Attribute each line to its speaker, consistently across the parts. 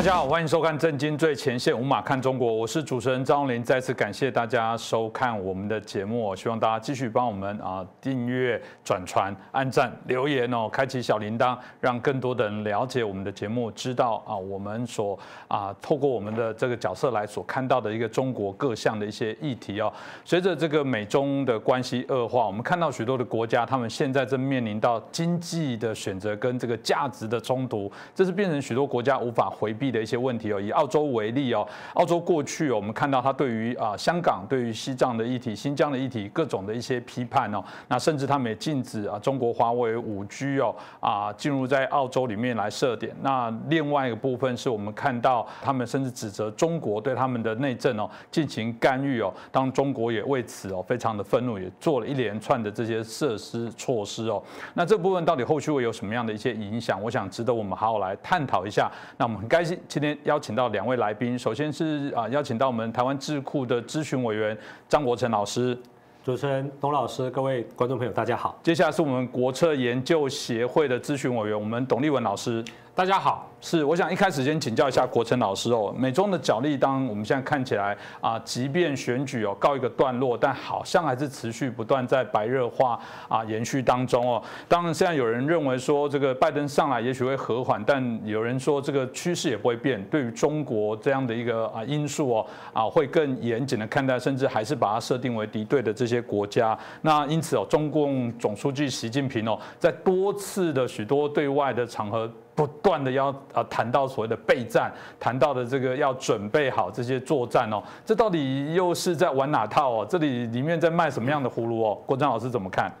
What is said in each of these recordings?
Speaker 1: 大家好，欢迎收看《震惊最前线》，无马看中国，我是主持人张林。再次感谢大家收看我们的节目，希望大家继续帮我们啊订阅、转传、按赞、留言哦，开启小铃铛，让更多的人了解我们的节目，知道啊我们所啊透过我们的这个角色来所看到的一个中国各项的一些议题哦。随着这个美中的关系恶化，我们看到许多的国家，他们现在正面临到经济的选择跟这个价值的冲突，这是变成许多国家无法回。避的一些问题哦，以澳洲为例哦，澳洲过去，我们看到它对于啊香港、对于西藏的议题、新疆的议题各种的一些批判哦，那甚至他们也禁止啊中国华为五 G 哦啊进入在澳洲里面来设点。那另外一个部分是我们看到他们甚至指责中国对他们的内政哦进行干预哦，当中国也为此哦非常的愤怒，也做了一连串的这些设施措施哦。那这部分到底后续会有什么样的一些影响？我想值得我们好好来探讨一下。那我们很开心。今天邀请到两位来宾，首先是啊邀请到我们台湾智库的咨询委员张国成老师，
Speaker 2: 主持人董老师，各位观众朋友大家好。
Speaker 1: 接下来是我们国策研究协会的咨询委员，我们董立文老师，
Speaker 3: 大家好。
Speaker 1: 是，我想一开始先请教一下国成老师哦，美中的角力，当我们现在看起来啊，即便选举哦告一个段落，但好像还是持续不断在白热化啊延续当中哦。当然，现在有人认为说这个拜登上来也许会和缓，但有人说这个趋势也不会变。对于中国这样的一个啊因素哦啊，会更严谨的看待，甚至还是把它设定为敌对的这些国家。那因此哦，中共总书记习近平哦，在多次的许多对外的场合。不断的要啊谈到所谓的备战，谈到的这个要准备好这些作战哦，这到底又是在玩哪套哦？这里里面在卖什么样的葫芦哦？郭章老师怎么看？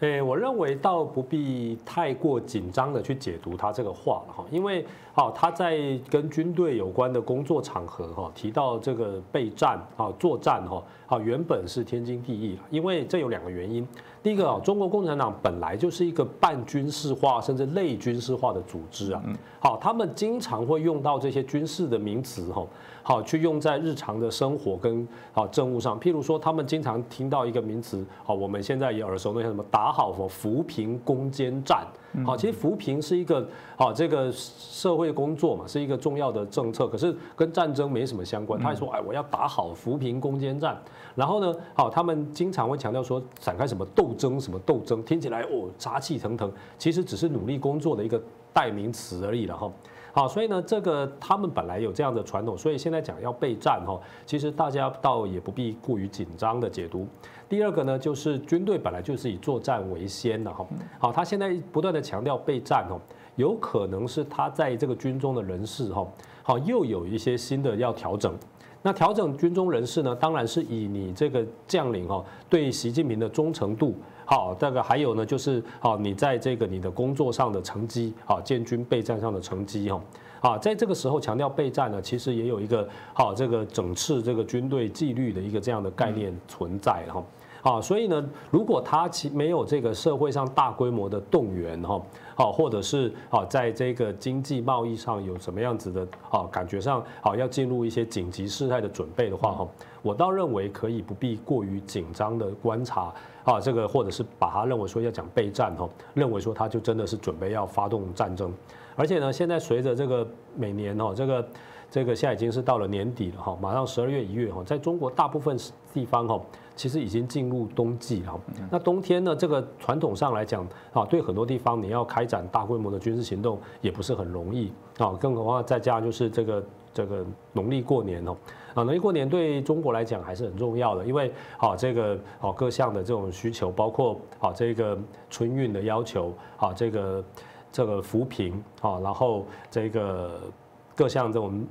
Speaker 2: 诶，我认为倒不必太过紧张的去解读他这个话了哈，因为好他在跟军队有关的工作场合哈提到这个备战啊作战哈啊原本是天经地义因为这有两个原因，第一个啊中国共产党本来就是一个半军事化甚至类军事化的组织啊，好他们经常会用到这些军事的名词哈。好，去用在日常的生活跟好政务上。譬如说，他们经常听到一个名词，好，我们现在也耳熟能详，什么打好什么扶贫攻坚战。好，其实扶贫是一个好这个社会工作嘛，是一个重要的政策，可是跟战争没什么相关。他还说，哎，我要打好扶贫攻坚战。然后呢，好，他们经常会强调说，展开什么斗争，什么斗争，听起来哦，杀气腾腾，其实只是努力工作的一个代名词而已了哈。好，所以呢，这个他们本来有这样的传统，所以现在讲要备战哈，其实大家倒也不必过于紧张的解读。第二个呢，就是军队本来就是以作战为先的哈。好，他现在不断的强调备战哦，有可能是他在这个军中的人事哈，好又有一些新的要调整。那调整军中人士呢，当然是以你这个将领哈对习近平的忠诚度。好，这个还有呢，就是好，你在这个你的工作上的成绩，好，建军备战上的成绩，哈，啊，在这个时候强调备战呢，其实也有一个好，这个整治这个军队纪律的一个这样的概念存在，哈，啊，所以呢，如果他其没有这个社会上大规模的动员，哈。好，或者是好，在这个经济贸易上有什么样子的啊？感觉上好，要进入一些紧急事态的准备的话，哈，我倒认为可以不必过于紧张的观察啊，这个或者是把它认为说要讲备战，哈，认为说他就真的是准备要发动战争，而且呢，现在随着这个每年哈，这个这个现在已经是到了年底了哈，马上十二月一月哈，在中国大部分地方哈。其实已经进入冬季了。那冬天呢？这个传统上来讲啊，对很多地方你要开展大规模的军事行动也不是很容易啊。更何况再加上就是这个这个农历过年哦啊，农历过年对中国来讲还是很重要的，因为啊这个啊各项的这种需求，包括啊这个春运的要求啊这个这个扶贫啊，然后这个各项这种。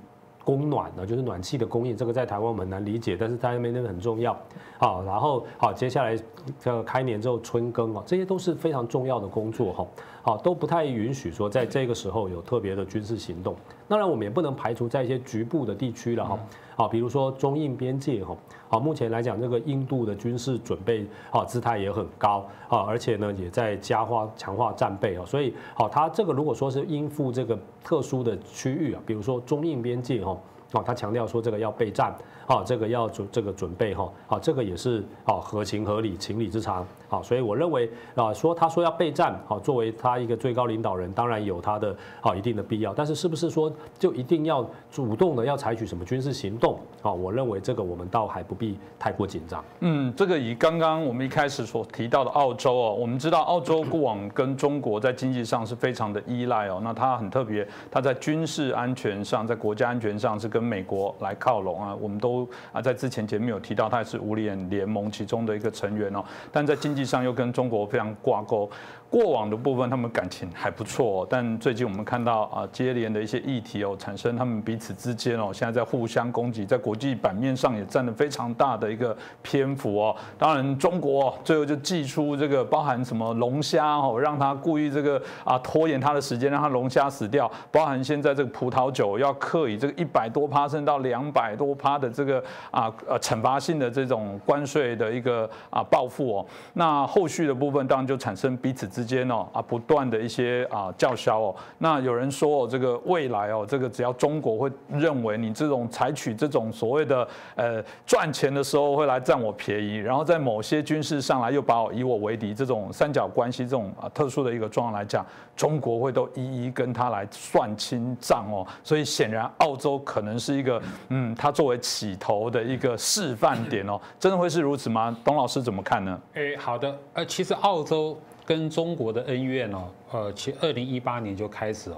Speaker 2: 供暖呢，就是暖气的供应，这个在台湾我们很难理解，但是在那边那个很重要。好，然后好，接下来这个开年之后春耕啊，这些都是非常重要的工作哈。好，都不太允许说在这个时候有特别的军事行动。当然，我们也不能排除在一些局部的地区了哈。好，比如说中印边界哈。好，目前来讲，这个印度的军事准备啊姿态也很高啊，而且呢也在加化强化战备啊。所以好，它这个如果说是应付这个特殊的区域啊，比如说中印边界哈。啊，他强调说这个要备战，啊，这个要准这个准备哈，啊，这个也是啊合情合理、情理之常，好，所以我认为啊，说他说要备战，好，作为他一个最高领导人，当然有他的啊一定的必要，但是是不是说就一定要主动的要采取什么军事行动？啊，我认为这个我们倒还不必太过紧张。
Speaker 1: 嗯，这个以刚刚我们一开始所提到的澳洲哦，我们知道澳洲过往跟中国在经济上是非常的依赖哦，那它很特别，它在军事安全上，在国家安全上是跟美国来靠拢啊。我们都啊在之前节目有提到，它也是五眼联盟其中的一个成员哦，但在经济际上又跟中国非常挂钩。过往的部分，他们感情还不错，但最近我们看到啊，接连的一些议题哦，产生他们彼此之间哦，现在在互相攻击，在国际版面上也占了非常大的一个篇幅哦。当然，中国最后就寄出这个包含什么龙虾哦，让他故意这个啊拖延他的时间，让他龙虾死掉，包含现在这个葡萄酒要刻以这个一百多趴升到两百多趴的这个啊呃惩罚性的这种关税的一个啊报复哦。那后续的部分当然就产生彼此之。之间哦啊不断的一些啊叫嚣哦，那有人说哦这个未来哦这个只要中国会认为你这种采取这种所谓的呃赚钱的时候会来占我便宜，然后在某些军事上来又把我以我为敌这种三角关系这种啊特殊的一个状况来讲，中国会都一一跟他来算清账哦，所以显然澳洲可能是一个嗯他作为起头的一个示范点哦，真的会是如此吗？董老师怎么看呢？
Speaker 3: 哎，好的，呃，其实澳洲。跟中国的恩怨哦，呃，其二零一八年就开始了，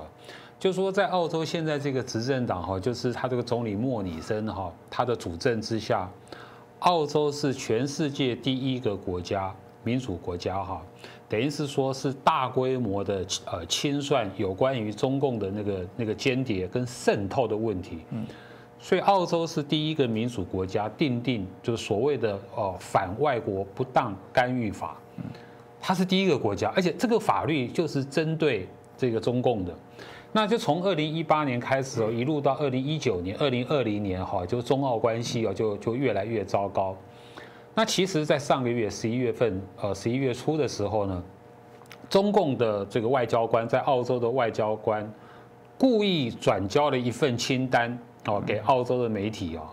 Speaker 3: 就说在澳洲现在这个执政党哈，就是他这个总理莫里森哈，他的主政之下，澳洲是全世界第一个国家民主国家哈，等于是说是大规模的呃清算有关于中共的那个那个间谍跟渗透的问题，嗯，所以澳洲是第一个民主国家定定就是所谓的呃反外国不当干预法，嗯。它是第一个国家，而且这个法律就是针对这个中共的，那就从二零一八年开始哦，一路到二零一九年、二零二零年哈，就中澳关系哦，就就越来越糟糕。那其实，在上个月十一月份，呃，十一月初的时候呢，中共的这个外交官在澳洲的外交官故意转交了一份清单哦，给澳洲的媒体哦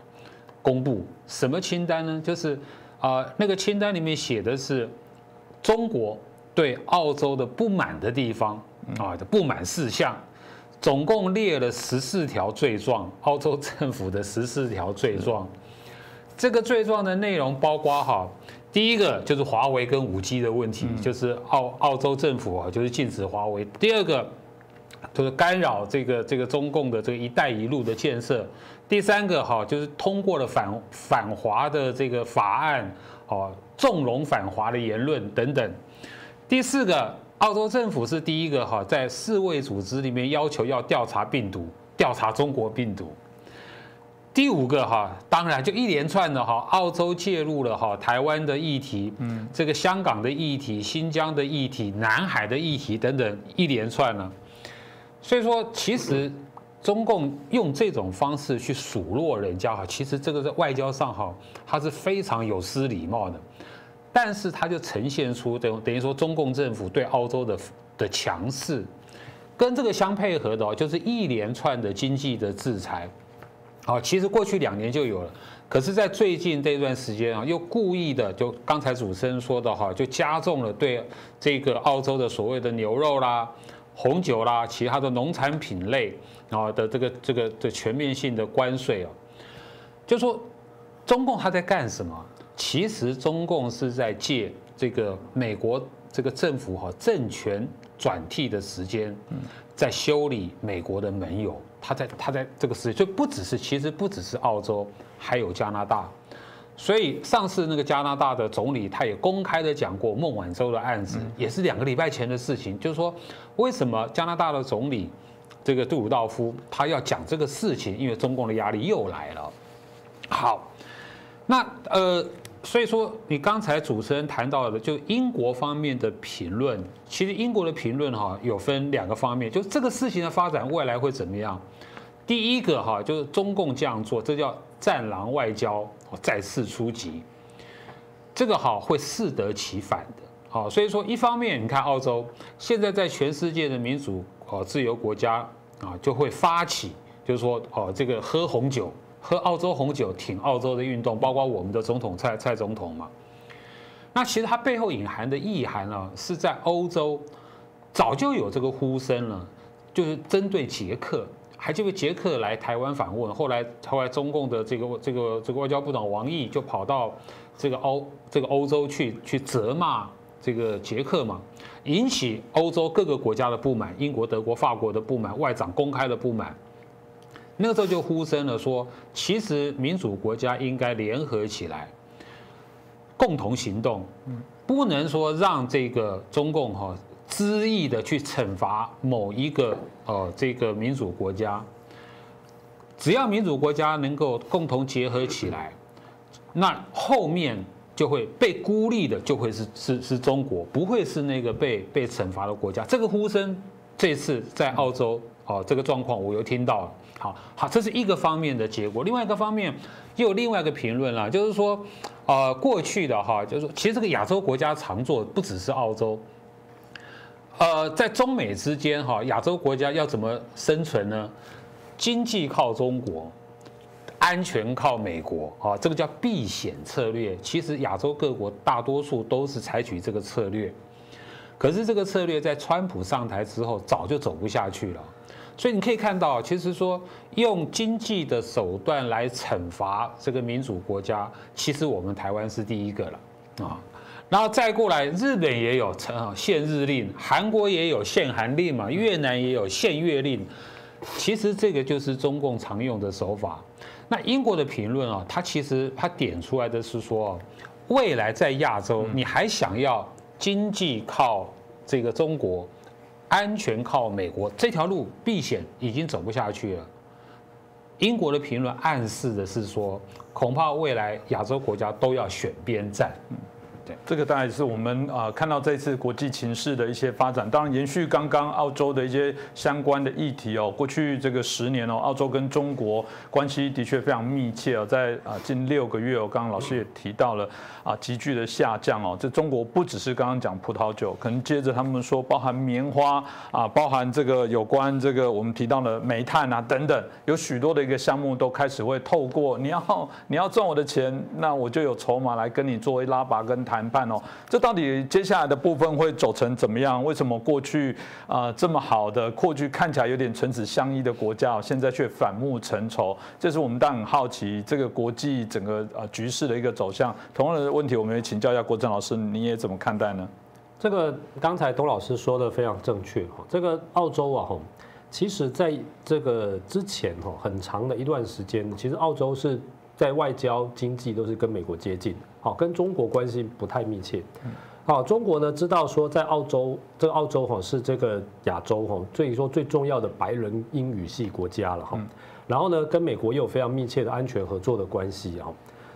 Speaker 3: 公布什么清单呢？就是啊，那个清单里面写的是。中国对澳洲的不满的地方啊的不满事项，总共列了十四条罪状，澳洲政府的十四条罪状。这个罪状的内容包括哈，第一个就是华为跟五 G 的问题，就是澳澳洲政府啊就是禁止华为。第二个就是干扰这个这个中共的这个一带一路的建设。第三个哈就是通过了反反华的这个法案。哦，纵容反华的言论等等。第四个，澳洲政府是第一个哈，在世卫组织里面要求要调查病毒，调查中国病毒。第五个哈，当然就一连串的哈，澳洲介入了哈，台湾的议题，嗯，这个香港的议题、新疆的议题、南海的议题等等一连串呢。所以说，其实。中共用这种方式去数落人家哈，其实这个在外交上哈，它是非常有失礼貌的。但是它就呈现出等等于说中共政府对澳洲的的强势，跟这个相配合的哦，就是一连串的经济的制裁。好，其实过去两年就有了，可是在最近这段时间啊，又故意的就刚才主持人说的哈，就加重了对这个澳洲的所谓的牛肉啦、红酒啦、其他的农产品类。啊的这个这个的全面性的关税啊，就说中共他在干什么？其实中共是在借这个美国这个政府哈政权转替的时间，在修理美国的盟友。他在他在这个时就不只是其实不只是澳洲，还有加拿大。所以上次那个加拿大的总理他也公开的讲过孟晚舟的案子，也是两个礼拜前的事情。就是说为什么加拿大的总理？这个杜鲁道夫他要讲这个事情，因为中共的压力又来了。好，那呃，所以说你刚才主持人谈到的，就英国方面的评论，其实英国的评论哈有分两个方面，就这个事情的发展未来会怎么样？第一个哈就是中共这样做，这叫战狼外交再次出击，这个好会适得其反的。好，所以说一方面你看澳洲现在在全世界的民主。哦，自由国家啊，就会发起就是说哦，这个喝红酒，喝澳洲红酒，挺澳洲的运动，包括我们的总统蔡蔡总统嘛。那其实它背后隐含的意涵呢，是在欧洲早就有这个呼声了，就是针对捷克。还记得捷克来台湾访问，后来后来中共的这个这个这个外交部长王毅就跑到这个欧这个欧洲去去责骂这个捷克嘛，引起欧洲各个国家的不满，英国、德国、法国的不满，外长公开的不满。那个时候就呼声了，说其实民主国家应该联合起来，共同行动，不能说让这个中共哈。恣意的去惩罚某一个呃这个民主国家，只要民主国家能够共同结合起来，那后面就会被孤立的就会是是是中国，不会是那个被被惩罚的国家。这个呼声这次在澳洲哦这个状况我又听到了。好好，这是一个方面的结果。另外一个方面又有另外一个评论了，就是说呃过去的哈，就是说其实这个亚洲国家常做不只是澳洲。呃，在中美之间，哈，亚洲国家要怎么生存呢？经济靠中国，安全靠美国，啊，这个叫避险策略。其实亚洲各国大多数都是采取这个策略，可是这个策略在川普上台之后早就走不下去了。所以你可以看到，其实说用经济的手段来惩罚这个民主国家，其实我们台湾是第一个了，啊。然后再过来，日本也有限日令，韩国也有限韩令嘛，越南也有限越令。其实这个就是中共常用的手法。那英国的评论啊，他其实他点出来的是说，未来在亚洲，你还想要经济靠这个中国，安全靠美国，这条路避险已经走不下去了。英国的评论暗示的是说，恐怕未来亚洲国家都要选边站。
Speaker 1: 这个大概是我们啊看到这次国际情势的一些发展。当然，延续刚刚澳洲的一些相关的议题哦。过去这个十年哦，澳洲跟中国关系的确非常密切哦。在啊近六个月哦，刚刚老师也提到了啊急剧的下降哦。这中国不只是刚刚讲葡萄酒，可能接着他们说包含棉花啊，包含这个有关这个我们提到的煤炭啊等等，有许多的一个项目都开始会透过你要你要赚我的钱，那我就有筹码来跟你作为拉拔跟谈。谈判哦，这到底接下来的部分会走成怎么样？为什么过去啊这么好的，过去看起来有点唇齿相依的国家，现在却反目成仇？这是我们当然很好奇这个国际整个呃局势的一个走向。同样的问题，我们也请教一下郭正老师，你也怎么看待呢？
Speaker 2: 这个刚才董老师说的非常正确哈。这个澳洲啊哈，其实在这个之前哈很长的一段时间，其实澳洲是。在外交、经济都是跟美国接近，好，跟中国关系不太密切。好，中国呢知道说在澳洲，这个澳洲哈是这个亚洲哈，所以说最重要的白人英语系国家了哈。然后呢，跟美国也有非常密切的安全合作的关系啊。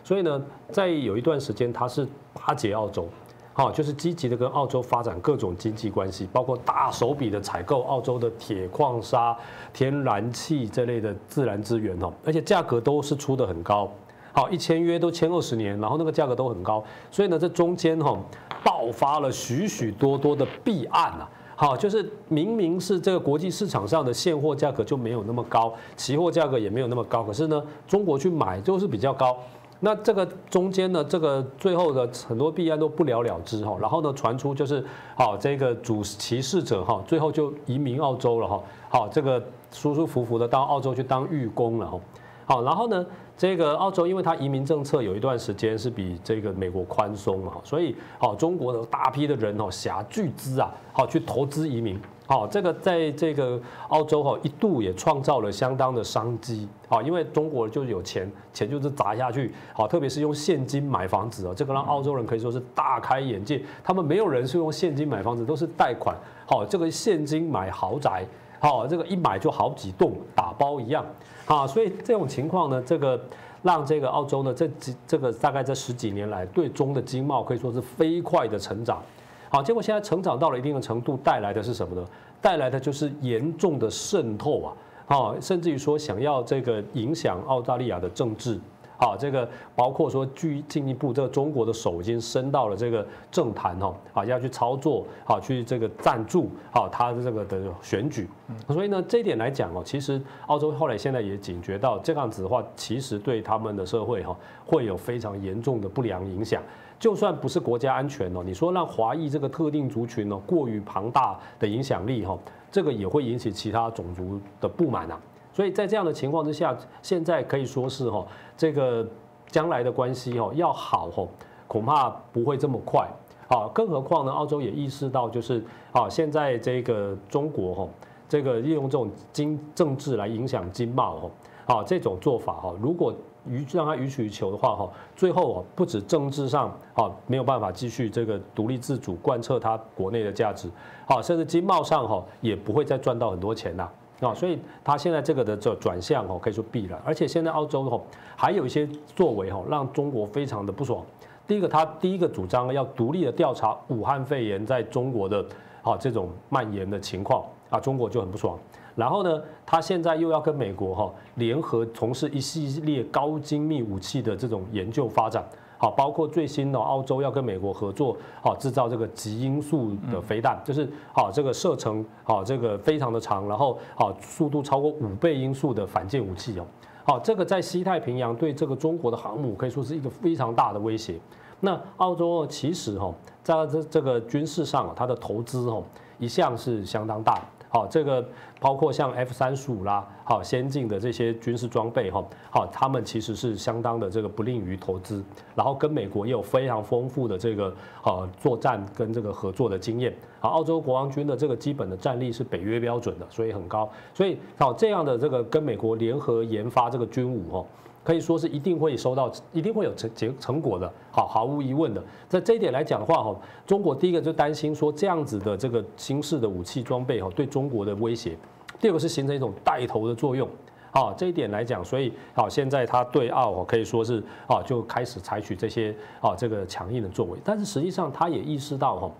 Speaker 2: 所以呢，在有一段时间，它是巴结澳洲。好，就是积极的跟澳洲发展各种经济关系，包括大手笔的采购澳洲的铁矿砂、天然气这类的自然资源哦，而且价格都是出的很高。好，一签约都签二十年，然后那个价格都很高，所以呢，这中间哈爆发了许许多多的弊案啊。好，就是明明是这个国际市场上的现货价格就没有那么高，期货价格也没有那么高，可是呢，中国去买就是比较高。那这个中间呢，这个最后的很多弊案都不了了之哈，然后呢传出就是，好这个主歧视者哈，最后就移民澳洲了哈，好这个舒舒服服的到澳洲去当狱工了哈，好然后呢。这个澳洲，因为它移民政策有一段时间是比这个美国宽松嘛，所以好中国的大批的人哦，辖巨资啊，好去投资移民，好这个在这个澳洲哈一度也创造了相当的商机，好因为中国就有钱，钱就是砸下去，好特别是用现金买房子啊，这个让澳洲人可以说是大开眼界，他们没有人是用现金买房子，都是贷款，好这个现金买豪宅，好这个一买就好几栋，打包一样。啊，所以这种情况呢，这个让这个澳洲呢，这几这个大概这十几年来对中的经贸可以说是飞快的成长。好，结果现在成长到了一定的程度，带来的是什么呢？带来的就是严重的渗透啊，啊，甚至于说想要这个影响澳大利亚的政治。啊，这个包括说进进一步，这个中国的手已经伸到了这个政坛哈，啊，要去操作，好去这个赞助，好他的这个的选举。所以呢，这一点来讲哦，其实澳洲后来现在也警觉到这样子的话，其实对他们的社会哈会有非常严重的不良影响。就算不是国家安全哦，你说让华裔这个特定族群呢过于庞大的影响力哈，这个也会引起其他种族的不满啊。所以在这样的情况之下，现在可以说是哈，这个将来的关系哈要好哈，恐怕不会这么快啊。更何况呢，澳洲也意识到就是啊，现在这个中国哈，这个利用这种经政治来影响经贸哈，啊这种做法哈，如果予让他予取予求的话，哈，最后啊，不止政治上啊没有办法继续这个独立自主贯彻他国内的价值，好，甚至经贸上哈也不会再赚到很多钱呐，啊所以他现在这个的这转向哦，可以说必然，而且现在澳洲吼还有一些作为吼，让中国非常的不爽。第一个，他第一个主张要独立的调查武汉肺炎在中国的啊这种蔓延的情况啊，中国就很不爽。然后呢，他现在又要跟美国哈联合从事一系列高精密武器的这种研究发展，好，包括最新的澳洲要跟美国合作，好制造这个极音速的飞弹，就是好这个射程好这个非常的长，然后好速度超过五倍音速的反舰武器哦，好这个在西太平洋对这个中国的航母可以说是一个非常大的威胁。那澳洲其实哈在这这个军事上它的投资哈一向是相当大。好，这个包括像 F 三十五啦，好先进的这些军事装备哈，好，他们其实是相当的这个不利于投资，然后跟美国也有非常丰富的这个呃作战跟这个合作的经验。好，澳洲国王军的这个基本的战力是北约标准的，所以很高，所以好这样的这个跟美国联合研发这个军武哈。可以说是一定会收到，一定会有成结成果的，好，毫无疑问的。在这一点来讲的话，哈，中国第一个就担心说这样子的这个新式的武器装备，哈，对中国的威胁；第二个是形成一种带头的作用，好，这一点来讲，所以好，现在他对澳可以说是啊，就开始采取这些啊这个强硬的作为，但是实际上他也意识到哈，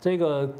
Speaker 2: 这个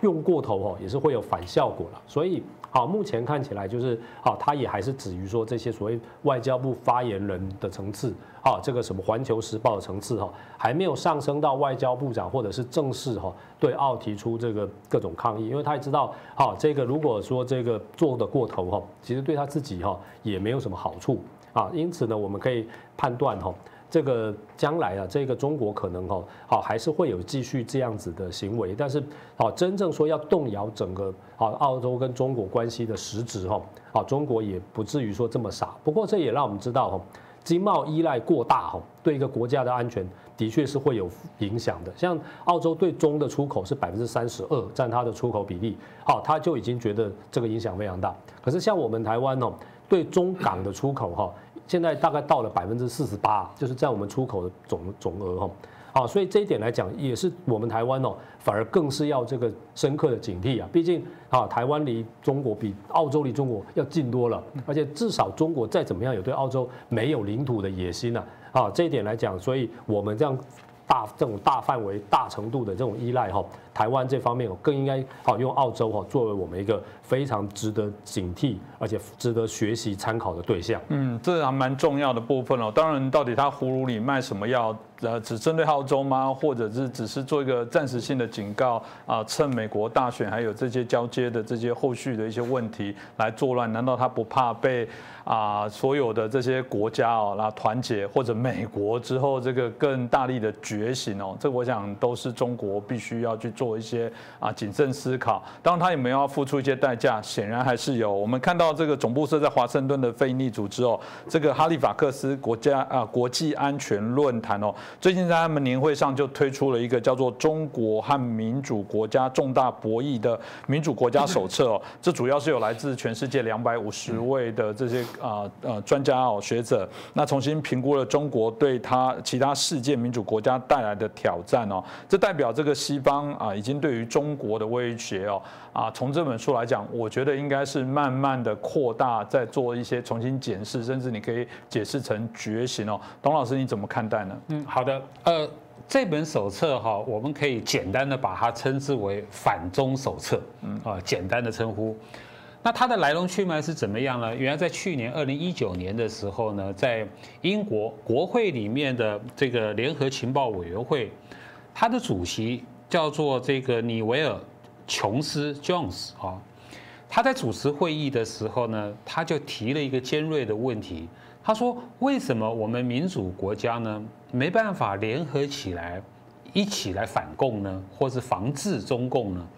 Speaker 2: 用过头哈也是会有反效果了，所以。好，目前看起来就是好，他也还是止于说这些所谓外交部发言人的层次，好，这个什么环球时报的层次哈，还没有上升到外交部长或者是正式哈对澳提出这个各种抗议，因为他也知道，好，这个如果说这个做的过头哈，其实对他自己哈也没有什么好处啊，因此呢，我们可以判断哈。这个将来啊，这个中国可能哦好还是会有继续这样子的行为，但是好真正说要动摇整个好澳洲跟中国关系的实质哈好中国也不至于说这么傻。不过这也让我们知道哈，经贸依赖过大哈对一个国家的安全的确是会有影响的。像澳洲对中的出口是百分之三十二，占它的出口比例，好他就已经觉得这个影响非常大。可是像我们台湾哦，对中港的出口哈。现在大概到了百分之四十八，就是在我们出口的总总额哈，啊，所以这一点来讲，也是我们台湾哦，反而更是要这个深刻的警惕啊。毕竟啊，台湾离中国比澳洲离中国要近多了，而且至少中国再怎么样有对澳洲没有领土的野心呐，啊，这一点来讲，所以我们这样大这种大范围、大程度的这种依赖哈。台湾这方面哦，更应该好用澳洲哈作为我们一个非常值得警惕，而且值得学习参考的对象。
Speaker 1: 嗯，这还蛮重要的部分哦。当然，到底他葫芦里卖什么药？呃，只针对澳洲吗？或者是只是做一个暂时性的警告啊？趁美国大选还有这些交接的这些后续的一些问题来作乱？难道他不怕被啊所有的这些国家哦来团结，或者美国之后这个更大力的觉醒哦？这我想都是中国必须要去。做一些啊谨慎思考，当然他有没有要付出一些代价？显然还是有。我们看到这个总部设在华盛顿的非利组织哦，这个哈利法克斯国家啊国际安全论坛哦，最近在他们年会上就推出了一个叫做《中国和民主国家重大博弈的民主国家手册》哦，这主要是有来自全世界两百五十位的这些啊呃专家哦学者，那重新评估了中国对他其他世界民主国家带来的挑战哦，这代表这个西方啊。已经对于中国的威胁哦啊，从这本书来讲，我觉得应该是慢慢的扩大，在做一些重新检视，甚至你可以解释成觉醒哦。董老师你怎么看待呢？
Speaker 3: 嗯，好的，呃，这本手册哈，我们可以简单的把它称之为反中手册，嗯啊，简单的称呼。那它的来龙去脉是怎么样呢？原来在去年二零一九年的时候呢，在英国国会里面的这个联合情报委员会，它的主席叫做这个尼维尔·琼斯 （Jones） 啊，他在主持会议的时候呢，他就提了一个尖锐的问题，他说：为什么我们民主国家呢没办法联合起来一起来反共呢，或是防治中共呢？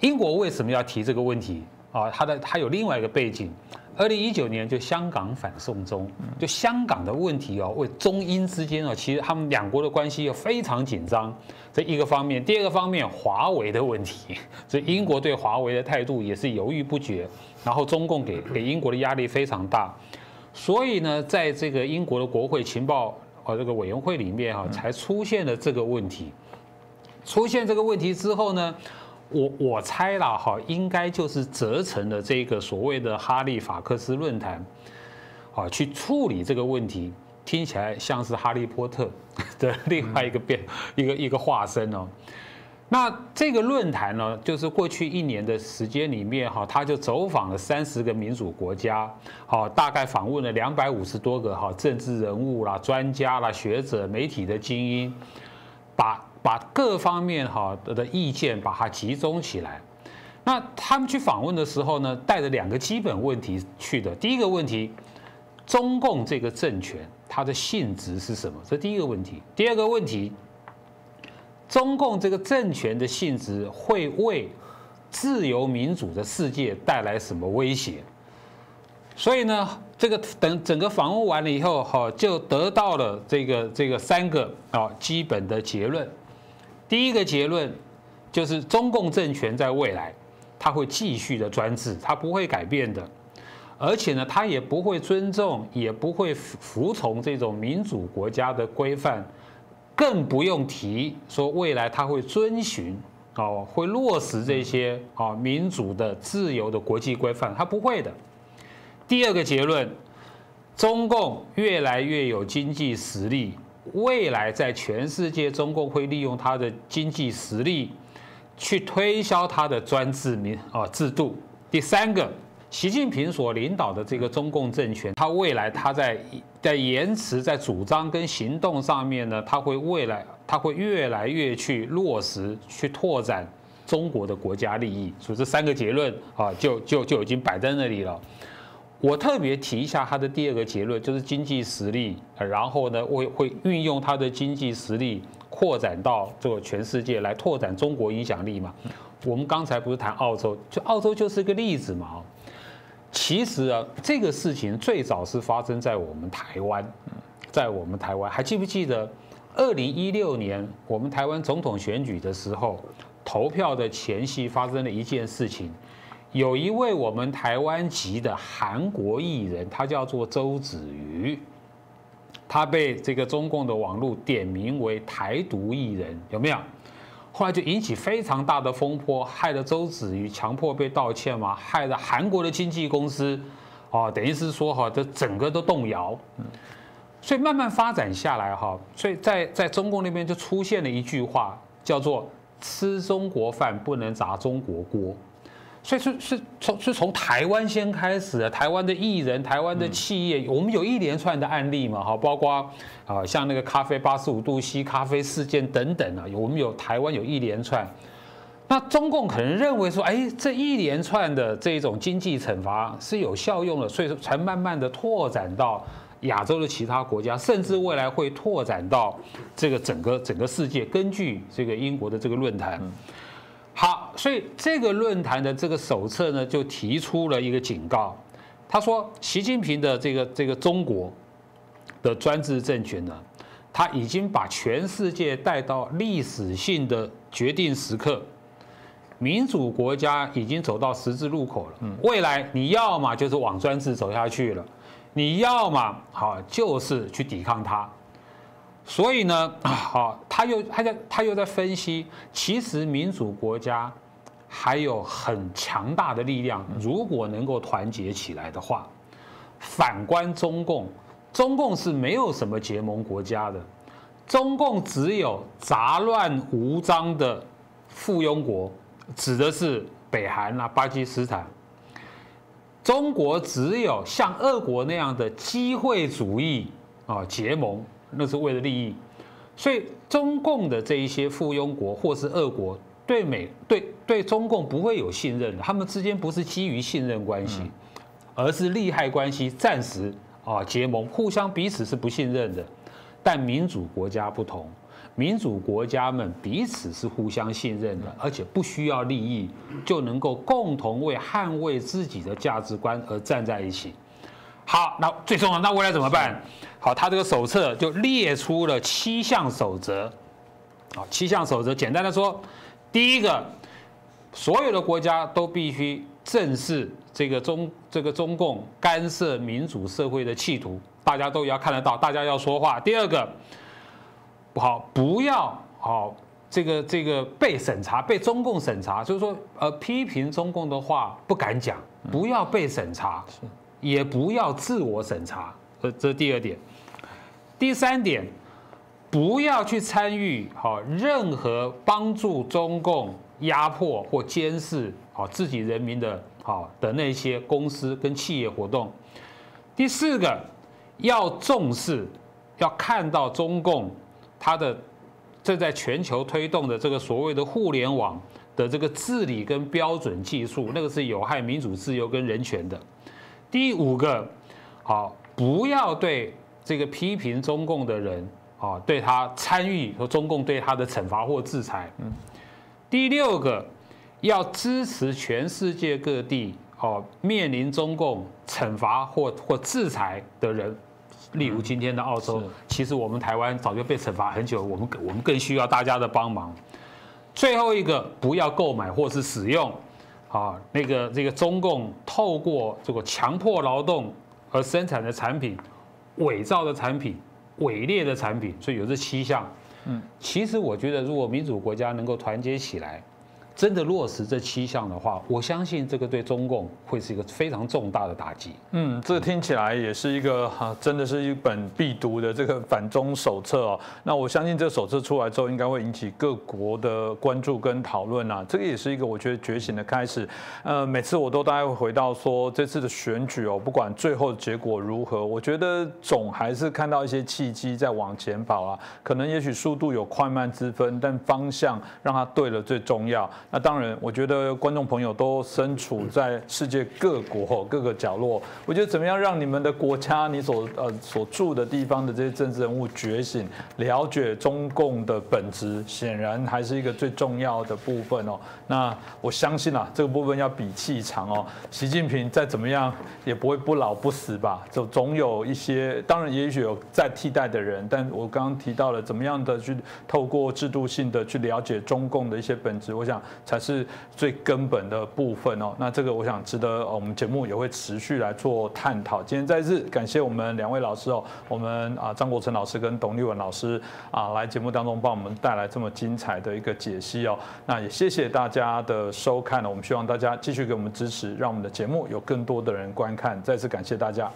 Speaker 3: 英国为什么要提这个问题？啊，他的他有另外一个背景，二零一九年就香港反送中，就香港的问题哦，为中英之间哦，其实他们两国的关系又非常紧张，这一个方面，第二个方面，华为的问题，所以英国对华为的态度也是犹豫不决，然后中共给给英国的压力非常大，所以呢，在这个英国的国会情报呃这个委员会里面哈，才出现了这个问题，出现这个问题之后呢？我我猜了，哈，应该就是责成了这个所谓的哈利法克斯论坛，啊，去处理这个问题，听起来像是哈利波特的另外一个变一个一个化身哦。那这个论坛呢，就是过去一年的时间里面哈，他就走访了三十个民主国家，好，大概访问了两百五十多个哈政治人物啦、专家啦、学者、媒体的精英，把。把各方面哈的意见把它集中起来，那他们去访问的时候呢，带着两个基本问题去的。第一个问题，中共这个政权它的性质是什么？这第一个问题。第二个问题，中共这个政权的性质会为自由民主的世界带来什么威胁？所以呢，这个等整个访问完了以后，哈，就得到了这个这个三个啊基本的结论。第一个结论就是中共政权在未来，它会继续的专制，它不会改变的，而且呢，他也不会尊重，也不会服从这种民主国家的规范，更不用提说未来他会遵循哦，会落实这些啊民主的、自由的国际规范，他不会的。第二个结论，中共越来越有经济实力。未来在全世界，中共会利用它的经济实力去推销它的专制民啊制度。第三个，习近平所领导的这个中共政权，它未来它在在言辞、在主张跟行动上面呢，它会未来它会越来越去落实、去拓展中国的国家利益。所以这三个结论啊，就就就已经摆在那里了。我特别提一下他的第二个结论，就是经济实力，然后呢，会会运用他的经济实力扩展到这个全世界来拓展中国影响力嘛。我们刚才不是谈澳洲，就澳洲就是一个例子嘛。其实啊，这个事情最早是发生在我们台湾，在我们台湾，还记不记得二零一六年我们台湾总统选举的时候，投票的前夕发生了一件事情。有一位我们台湾籍的韩国艺人，他叫做周子瑜，他被这个中共的网络点名为台独艺人，有没有？后来就引起非常大的风波，害得周子瑜强迫被道歉嘛，害得韩国的经纪公司，哦，等于是说哈，这整个都动摇。所以慢慢发展下来哈，所以在在中共那边就出现了一句话，叫做“吃中国饭不能砸中国锅”。所以是是从是从台湾先开始的，台湾的艺人、台湾的企业，我们有一连串的案例嘛，哈，包括啊像那个咖啡八十五度 C 咖啡事件等等啊，我们有台湾有一连串。那中共可能认为说，哎，这一连串的这种经济惩罚是有效用的，所以说才慢慢的拓展到亚洲的其他国家，甚至未来会拓展到这个整个整个世界。根据这个英国的这个论坛。好，所以这个论坛的这个手册呢，就提出了一个警告。他说，习近平的这个这个中国的专制政权呢，他已经把全世界带到历史性的决定时刻，民主国家已经走到十字路口了。未来你要么就是往专制走下去了，你要么好就是去抵抗它。所以呢，好，他又他在他又在分析，其实民主国家还有很强大的力量，如果能够团结起来的话，反观中共，中共是没有什么结盟国家的，中共只有杂乱无章的附庸国，指的是北韩啊、巴基斯坦，中国只有像俄国那样的机会主义啊结盟，那是为了利益。所以中共的这一些附庸国或是俄国对美对对中共不会有信任的，他们之间不是基于信任关系，而是利害关系，暂时啊结盟，互相彼此是不信任的。但民主国家不同。民主国家们彼此是互相信任的，而且不需要利益就能够共同为捍卫自己的价值观而站在一起。好，那最重要，那未来怎么办？好，他这个手册就列出了七项守则。好，七项守则，简单的说，第一个，所有的国家都必须正视这个中这个中共干涉民主社会的企图，大家都要看得到，大家要说话。第二个。好，不要好，这个这个被审查，被中共审查，就是说，呃，批评中共的话不敢讲，不要被审查，也不要自我审查，这这第二点。第三点，不要去参与好任何帮助中共压迫或监视好自己人民的好的那些公司跟企业活动。第四个，要重视，要看到中共。它的正在全球推动的这个所谓的互联网的这个治理跟标准技术，那个是有害民主自由跟人权的。第五个，好，不要对这个批评中共的人啊，对他参与和中共对他的惩罚或制裁。嗯。第六个，要支持全世界各地哦面临中共惩罚或或制裁的人。例如今天的澳洲，其实我们台湾早就被惩罚很久，我们我们更需要大家的帮忙。最后一个，不要购买或是使用，啊，那个这个中共透过这个强迫劳动而生产的产品、伪造的产品、伪劣的产品，所以有这七项。嗯，其实我觉得，如果民主国家能够团结起来。真的落实这七项的话，我相信这个对中共会是一个非常重大的打击。
Speaker 1: 嗯，这听起来也是一个哈，真的是一本必读的这个反中手册哦。那我相信这手册出来之后，应该会引起各国的关注跟讨论啊。这个也是一个我觉得觉醒的开始。呃，每次我都大概会回到说，这次的选举哦，不管最后结果如何，我觉得总还是看到一些契机在往前跑啊。可能也许速度有快慢之分，但方向让它对了最重要。那当然，我觉得观众朋友都身处在世界各国各个角落。我觉得怎么样让你们的国家、你所呃所住的地方的这些政治人物觉醒，了解中共的本质，显然还是一个最重要的部分哦。那我相信啊，这个部分要比气长哦。习近平再怎么样也不会不老不死吧？就总有一些，当然也许有再替代的人。但我刚刚提到了怎么样的去透过制度性的去了解中共的一些本质，我想。才是最根本的部分哦。那这个我想值得我们节目也会持续来做探讨。今天在日，感谢我们两位老师哦，我们啊张国成老师跟董立文老师啊来节目当中帮我们带来这么精彩的一个解析哦。那也谢谢大家的收看了，我们希望大家继续给我们支持，让我们的节目有更多的人观看。再次感谢大家。